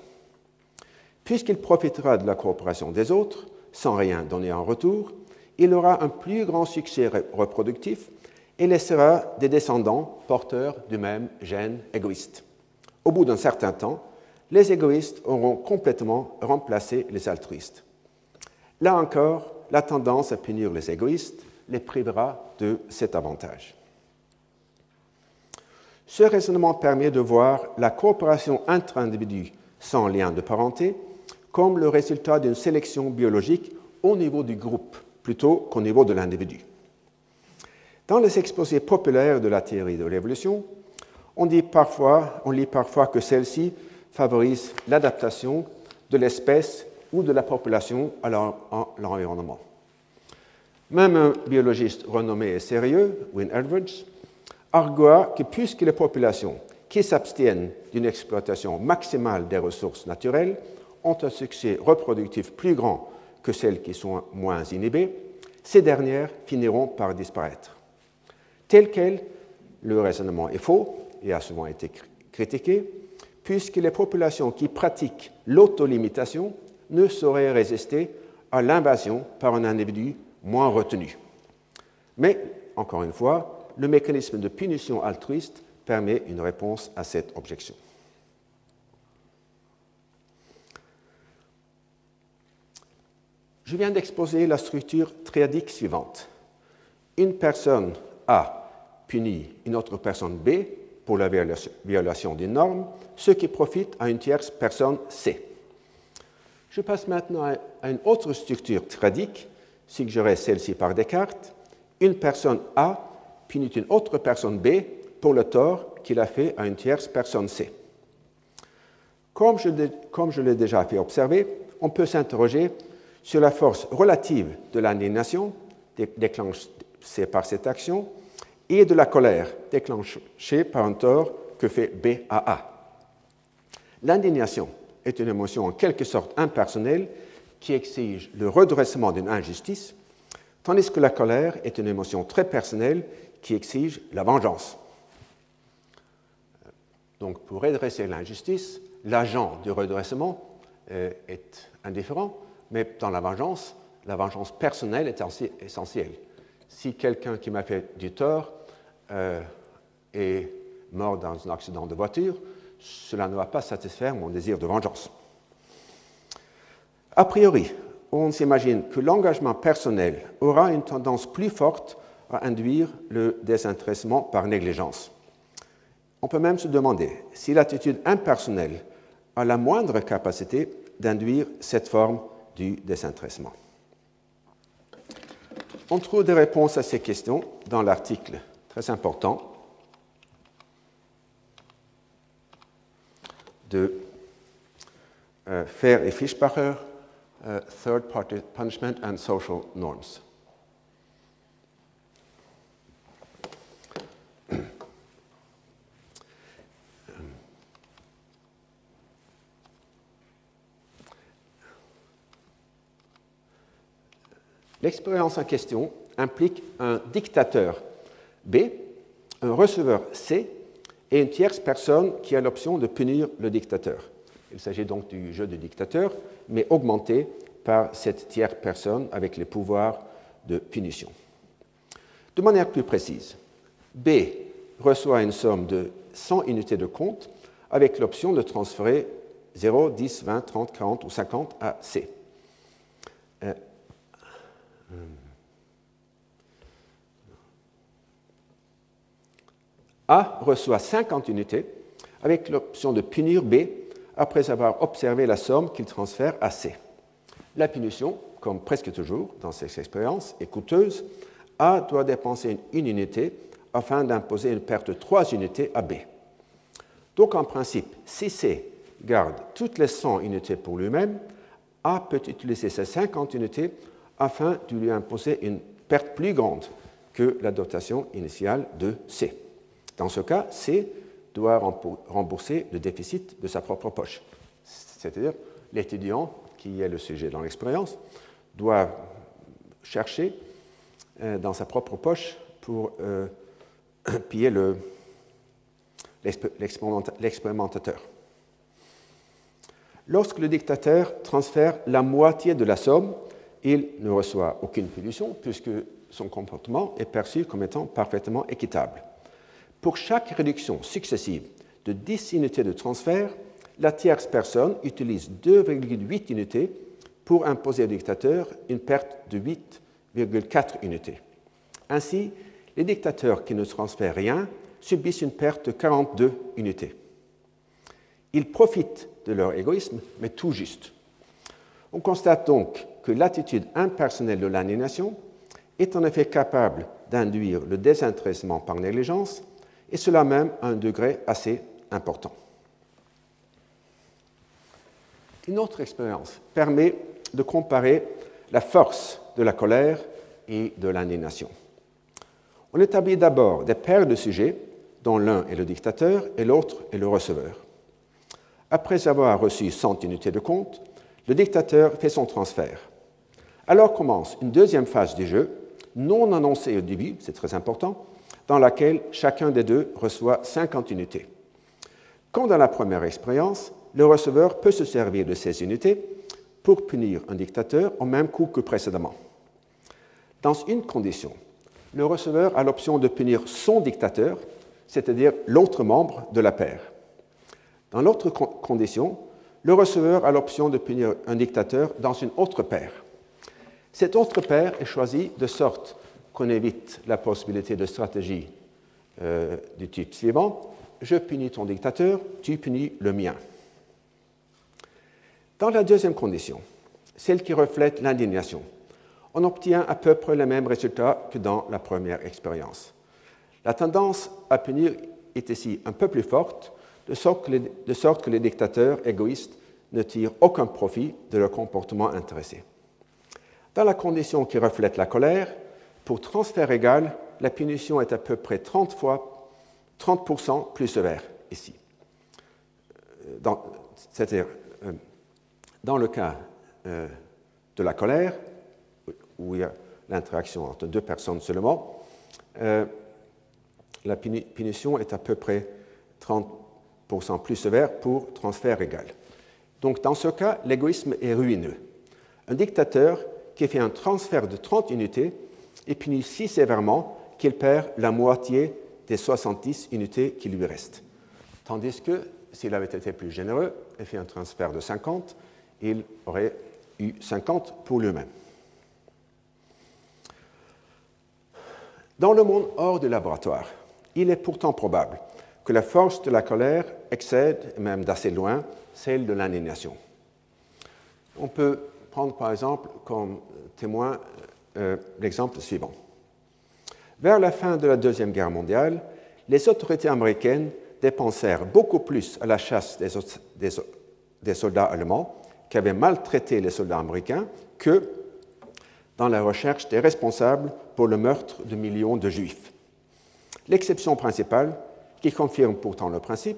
Puisqu'il profitera de la coopération des autres, sans rien donner en retour, il aura un plus grand succès reproductif et laissera des descendants porteurs du même gène égoïste. Au bout d'un certain temps, les égoïstes auront complètement remplacé les altruistes. Là encore, la tendance à punir les égoïstes les privera de cet avantage. Ce raisonnement permet de voir la coopération entre individus sans lien de parenté comme le résultat d'une sélection biologique au niveau du groupe plutôt qu'au niveau de l'individu. Dans les exposés populaires de la théorie de l'évolution, on, dit parfois, on lit parfois que celle-ci favorise l'adaptation de l'espèce ou de la population à l'environnement. Même un biologiste renommé et sérieux, Wynne Edwards, argua que puisque les populations qui s'abstiennent d'une exploitation maximale des ressources naturelles ont un succès reproductif plus grand que celles qui sont moins inhibées, ces dernières finiront par disparaître. Tel quel, le raisonnement est faux et a souvent été critiqué, puisque les populations qui pratiquent l'autolimitation ne saurait résister à l'invasion par un individu moins retenu. Mais, encore une fois, le mécanisme de punition altruiste permet une réponse à cette objection. Je viens d'exposer la structure triadique suivante. Une personne A punit une autre personne B pour la violation d'une norme, ce qui profite à une tierce personne C. Je passe maintenant à une autre structure tradique, suggérée celle-ci par Descartes. Une personne A punit une autre personne B pour le tort qu'il a fait à une tierce personne C. Comme je, comme je l'ai déjà fait observer, on peut s'interroger sur la force relative de l'indignation déclenchée par cette action et de la colère déclenchée par un tort que fait B à A. L'indignation est une émotion en quelque sorte impersonnelle qui exige le redressement d'une injustice, tandis que la colère est une émotion très personnelle qui exige la vengeance. Donc pour redresser l'injustice, l'agent du redressement euh, est indifférent, mais dans la vengeance, la vengeance personnelle est essentielle. Si quelqu'un qui m'a fait du tort euh, est mort dans un accident de voiture, cela ne va pas satisfaire mon désir de vengeance. A priori, on s'imagine que l'engagement personnel aura une tendance plus forte à induire le désintéressement par négligence. On peut même se demander si l'attitude impersonnelle a la moindre capacité d'induire cette forme du désintéressement. On trouve des réponses à ces questions dans l'article très important de euh, Fair et Fischbacher, uh, Third Party Punishment and Social Norms. L'expérience en question implique un dictateur B, un receveur C et une tierce personne qui a l'option de punir le dictateur. Il s'agit donc du jeu du dictateur, mais augmenté par cette tierce personne avec les pouvoirs de punition. De manière plus précise, B reçoit une somme de 100 unités de compte avec l'option de transférer 0, 10, 20, 30, 40 ou 50 à C. Euh, A reçoit 50 unités avec l'option de punir B après avoir observé la somme qu'il transfère à C. La punition, comme presque toujours dans ces expériences, est coûteuse. A doit dépenser une unité afin d'imposer une perte de 3 unités à B. Donc en principe, si C garde toutes les 100 unités pour lui-même, A peut utiliser ces 50 unités afin de lui imposer une perte plus grande que la dotation initiale de C. Dans ce cas, C doit rembourser le déficit de sa propre poche. C'est-à-dire, l'étudiant, qui est le sujet dans l'expérience, doit chercher euh, dans sa propre poche pour euh, [CLEARS THROAT] piller l'expérimentateur. Lorsque le dictateur transfère la moitié de la somme, il ne reçoit aucune punition puisque son comportement est perçu comme étant parfaitement équitable. Pour chaque réduction successive de 10 unités de transfert, la tierce personne utilise 2,8 unités pour imposer au dictateur une perte de 8,4 unités. Ainsi, les dictateurs qui ne transfèrent rien subissent une perte de 42 unités. Ils profitent de leur égoïsme, mais tout juste. On constate donc que l'attitude impersonnelle de l'aliénation est en effet capable d'induire le désintéressement par négligence et cela même à un degré assez important. Une autre expérience permet de comparer la force de la colère et de l'indignation. On établit d'abord des paires de sujets dont l'un est le dictateur et l'autre est le receveur. Après avoir reçu 100 unités de compte, le dictateur fait son transfert. Alors commence une deuxième phase du jeu, non annoncée au début, c'est très important, dans laquelle chacun des deux reçoit 50 unités. Comme dans la première expérience, le receveur peut se servir de ces unités pour punir un dictateur au même coup que précédemment. Dans une condition, le receveur a l'option de punir son dictateur, c'est-à-dire l'autre membre de la paire. Dans l'autre condition, le receveur a l'option de punir un dictateur dans une autre paire. Cette autre paire est choisie de sorte qu'on évite la possibilité de stratégie euh, du type suivant je punis ton dictateur, tu punis le mien. Dans la deuxième condition, celle qui reflète l'indignation, on obtient à peu près le même résultat que dans la première expérience. La tendance à punir est ici un peu plus forte, de sorte que les, de sorte que les dictateurs égoïstes ne tirent aucun profit de leur comportement intéressé. Dans la condition qui reflète la colère, pour transfert égal, la punition est à peu près 30 fois, 30% plus sévère ici. C'est-à-dire, euh, dans le cas euh, de la colère, où il y a l'interaction entre deux personnes seulement, euh, la punition est à peu près 30% plus sévère pour transfert égal. Donc dans ce cas, l'égoïsme est ruineux. Un dictateur qui fait un transfert de 30 unités est puni si sévèrement qu'il perd la moitié des 70 unités qui lui restent. Tandis que s'il avait été plus généreux et fait un transfert de 50, il aurait eu 50 pour lui-même. Dans le monde hors du laboratoire, il est pourtant probable que la force de la colère excède, même d'assez loin, celle de l'indignation. On peut prendre par exemple comme témoin euh, l'exemple suivant. Vers la fin de la Deuxième Guerre mondiale, les autorités américaines dépensèrent beaucoup plus à la chasse des, soldats allemands qui avaient maltraité les soldats américains que dans la recherche des responsables pour le meurtre de millions de juifs. L'exception principale, qui confirme pourtant le principe,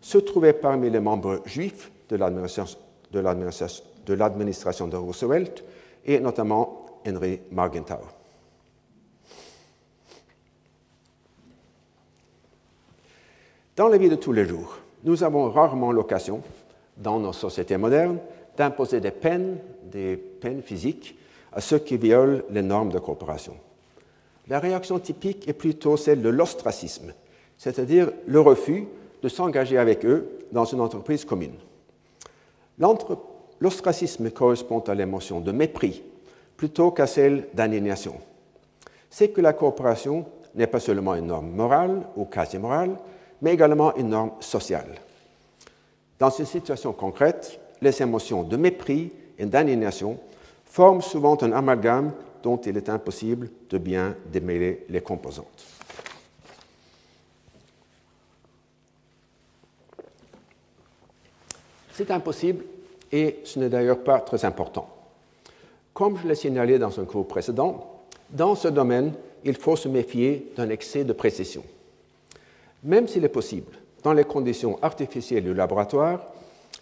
se trouvait parmi les membres juifs de l'administration de, Roosevelt et notamment Henry Morgenthau. Dans la vie de tous les jours, nous avons rarement l'occasion, dans nos sociétés modernes, d'imposer des peines, des peines physiques, à ceux qui violent les normes de coopération. La réaction typique est plutôt celle de l'ostracisme, c'est-à-dire le refus de s'engager avec eux dans une entreprise commune. L'ostracisme correspond à l'émotion de mépris plutôt qu'à celle d'indignation. C'est que la coopération n'est pas seulement une norme morale ou quasi morale, mais également une norme sociale. Dans ces situations concrètes, les émotions de mépris et d'indignation forment souvent un amalgame dont il est impossible de bien démêler les composantes. C'est impossible et ce n'est d'ailleurs pas très important. Comme je l'ai signalé dans un cours précédent, dans ce domaine, il faut se méfier d'un excès de précision. Même s'il est possible, dans les conditions artificielles du laboratoire,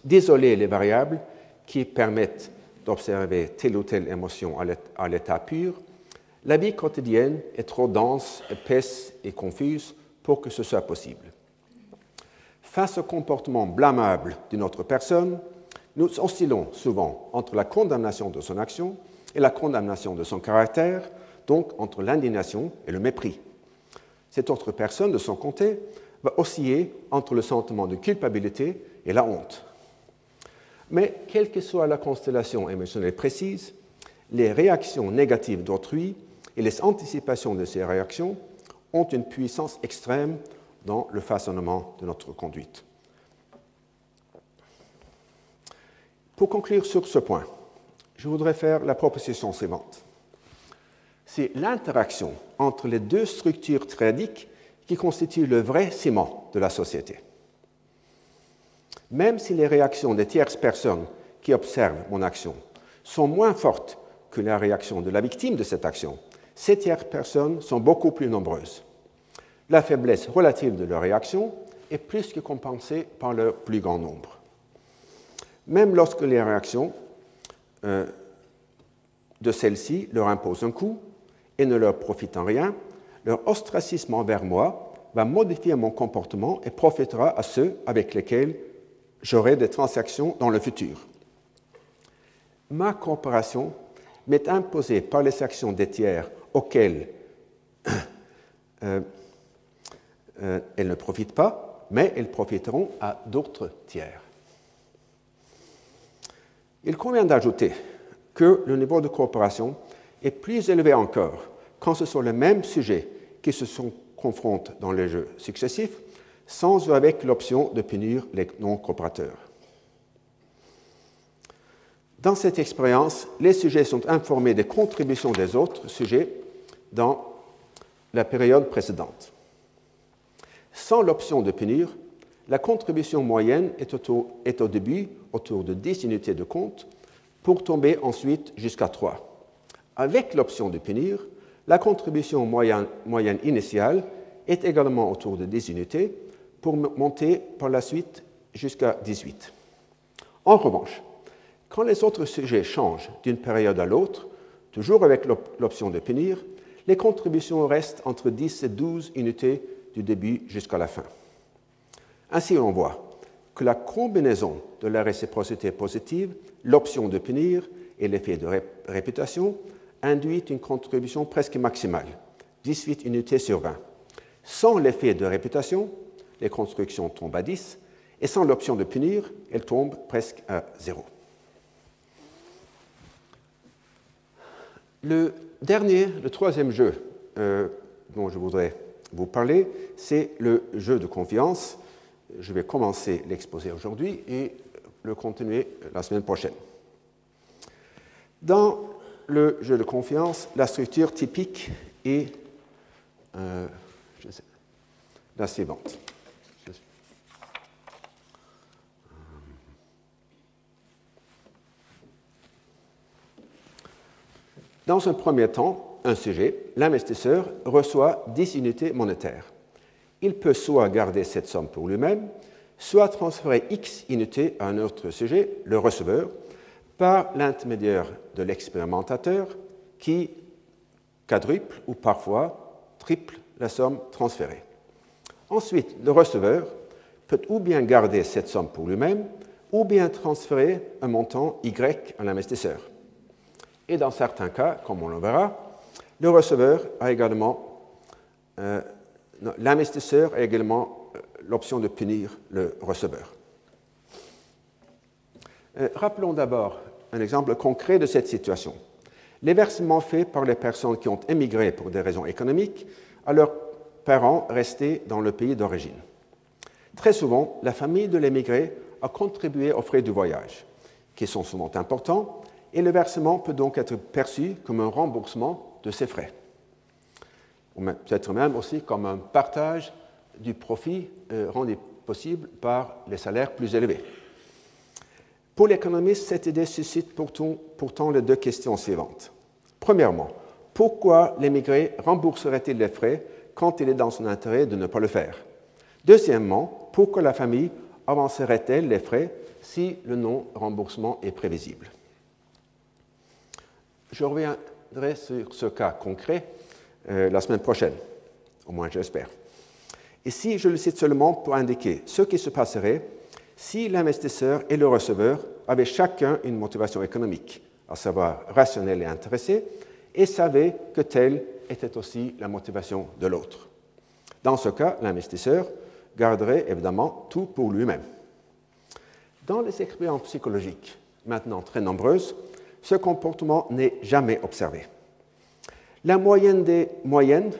d'isoler les variables qui permettent d'observer telle ou telle émotion à l'état pur, la vie quotidienne est trop dense, épaisse et confuse pour que ce soit possible. Face au comportement blâmable d'une autre personne, nous oscillons souvent entre la condamnation de son action et la condamnation de son caractère, donc entre l'indignation et le mépris. Cette autre personne, de son côté, va osciller entre le sentiment de culpabilité et la honte. Mais quelle que soit la constellation émotionnelle précise, les réactions négatives d'autrui et les anticipations de ces réactions ont une puissance extrême dans le façonnement de notre conduite. Pour conclure sur ce point, je voudrais faire la proposition suivante. C'est l'interaction entre les deux structures triadiques qui constitue le vrai ciment de la société. Même si les réactions des tierces personnes qui observent mon action sont moins fortes que la réaction de la victime de cette action, ces tierces personnes sont beaucoup plus nombreuses la faiblesse relative de leur réaction est plus que compensée par leur plus grand nombre. Même lorsque les réactions euh, de celles-ci leur imposent un coût et ne leur profitent en rien, leur ostracisme envers moi va modifier mon comportement et profitera à ceux avec lesquels j'aurai des transactions dans le futur. Ma coopération m'est imposée par les actions des tiers auxquelles [COUGHS] euh, euh, elles ne profitent pas, mais elles profiteront à d'autres tiers. Il convient d'ajouter que le niveau de coopération est plus élevé encore quand ce sont les mêmes sujets qui se sont confrontent dans les jeux successifs, sans ou avec l'option de punir les non-coopérateurs. Dans cette expérience, les sujets sont informés des contributions des autres sujets dans la période précédente. Sans l'option de punir, la contribution moyenne est, au début autour de 10 unités de compte pour tomber ensuite jusqu'à 3. Avec l'option de punir, la contribution moyenne, moyenne, initiale est également autour de 10 unités pour monter par la suite jusqu'à 18. En revanche, Quand les autres sujets changent d'une période à l'autre, toujours avec l'option de punir, les contributions restent entre 10 et 12 unités du début jusqu'à la fin. Ainsi, on voit que la combinaison de la réciprocité positive, l'option de punir et l'effet de réputation induit une contribution presque maximale, 18 unités sur 20. Sans l'effet de réputation, les constructions tombent à 10, et sans l'option de punir, elles tombent presque à 0. Le dernier, le troisième jeu euh, dont je voudrais vous parler, c'est le jeu de confiance. Je vais commencer l'exposé aujourd'hui et le continuer la semaine prochaine. Dans le jeu de confiance, la structure typique est euh, la suivante. Dans un premier temps, un sujet, l'investisseur reçoit 10 unités monétaires. Il peut soit garder cette somme pour lui-même, soit transférer X unités à un autre sujet, le receveur, par l'intermédiaire de l'expérimentateur qui quadruple ou parfois triple la somme transférée. Ensuite, le receveur peut ou bien garder cette somme pour lui-même, ou bien transférer un montant Y à l'investisseur. Et dans certains cas, comme on le verra, le receveur a également, euh, l'investisseur a également euh, l'option de punir le receveur. Euh, rappelons d'abord un exemple concret de cette situation. Les versements faits par les personnes qui ont émigré pour des raisons économiques à leurs parents restés dans le pays d'origine. Très souvent, la famille de l'émigré a contribué aux frais du voyage, qui sont souvent importants, et le versement peut donc être perçu comme un remboursement de ces frais, ou peut-être même aussi comme un partage du profit euh, rendu possible par les salaires plus élevés. Pour l'économiste, cette idée suscite pourtant, pourtant, les deux questions suivantes. Premièrement, pourquoi l'émigré rembourserait-il les frais quand il est dans son intérêt de ne pas le faire? Deuxièmement, pourquoi la famille avancerait-elle les frais si le non-remboursement est prévisible? Je reviendrai sur ce cas concret euh, la semaine prochaine, au moins j'espère. Ici, je le cite seulement pour indiquer ce qui se passerait si l'investisseur et le receveur avaient chacun une motivation économique, à savoir rationnelle et intéressée, et savaient que telle était aussi la motivation de l'autre. Dans ce cas, l'investisseur garderait évidemment tout pour lui-même. Dans les expériences psychologiques, maintenant très nombreuses, ce comportement n'est jamais observé. La moyenne des moyennes,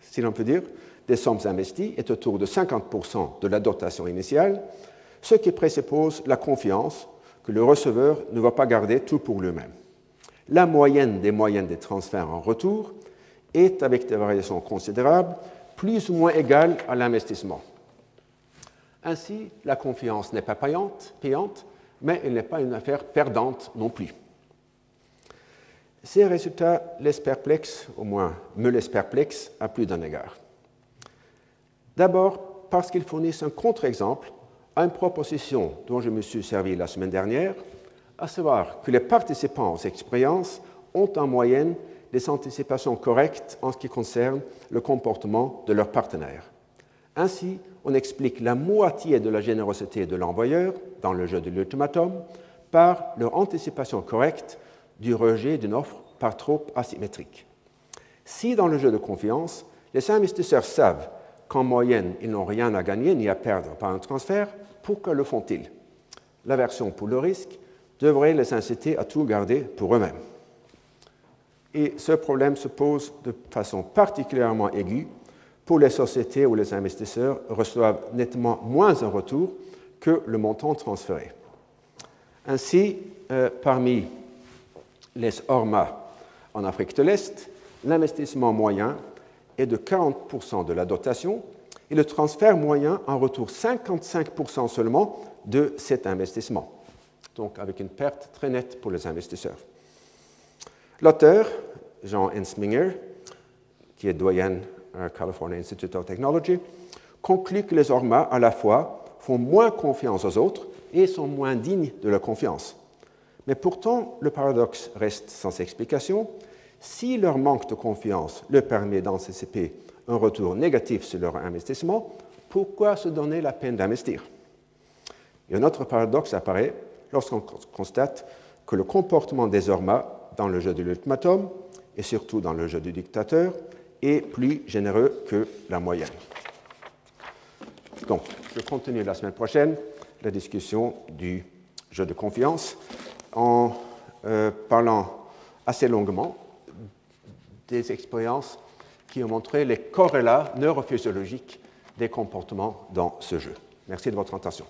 si l'on peut dire, des sommes investies est autour de 50% de la dotation initiale, ce qui présuppose la confiance que le receveur ne va pas garder tout pour lui-même. La moyenne des moyennes des transferts en retour est, avec des variations considérables, plus ou moins égale à l'investissement. Ainsi, la confiance n'est pas payante, payante mais elle n'est pas une affaire perdante non plus. Ces résultats laissent perplexe, au moins me laissent perplexe à plus d'un égard. D'abord parce qu'ils fournissent un contre-exemple à une proposition dont je me suis servi la semaine dernière, à savoir que les participants aux expériences ont en moyenne des anticipations correctes en ce qui concerne le comportement de leurs partenaires. Ainsi, on explique la moitié de la générosité de l'envoyeur dans le jeu de l'ultimatum par leur anticipation correcte du rejet d'une offre par trop asymétrique. Si dans le jeu de confiance, les investisseurs savent qu'en moyenne, ils n'ont rien à gagner ni à perdre par un transfert, pourquoi le font-ils? L'aversion pour le risque devrait les inciter à tout garder pour eux-mêmes. Et ce problème se pose de façon particulièrement aiguë pour les sociétés où les investisseurs reçoivent nettement moins en retour que le montant transféré. Ainsi, euh, parmi les ORMA en Afrique de l'Est, l'investissement moyen est de 40% de la dotation et le transfert moyen en retour 55% seulement de cet investissement, donc avec une perte très nette pour les investisseurs. L'auteur, Jean Ensminger, qui est doyen à California Institute of Technology, conclut que les ORMA, à la fois, font moins confiance aux autres et sont moins dignes de leur confiance. Mais pourtant, le paradoxe reste sans explication. Si leur manque de confiance leur permet d'anticiper un retour négatif sur leur investissement, pourquoi se donner la peine d'investir? Et un autre paradoxe apparaît lorsqu'on constate que le comportement des Orma dans le jeu de l'ultimatum, et surtout dans le jeu du dictateur, est plus généreux que la moyenne. Donc, je continue la semaine prochaine la discussion du jeu de confiance en euh, parlant assez longuement des expériences qui ont montré les corrélats neurophysiologiques des comportements dans ce jeu. Merci de votre attention.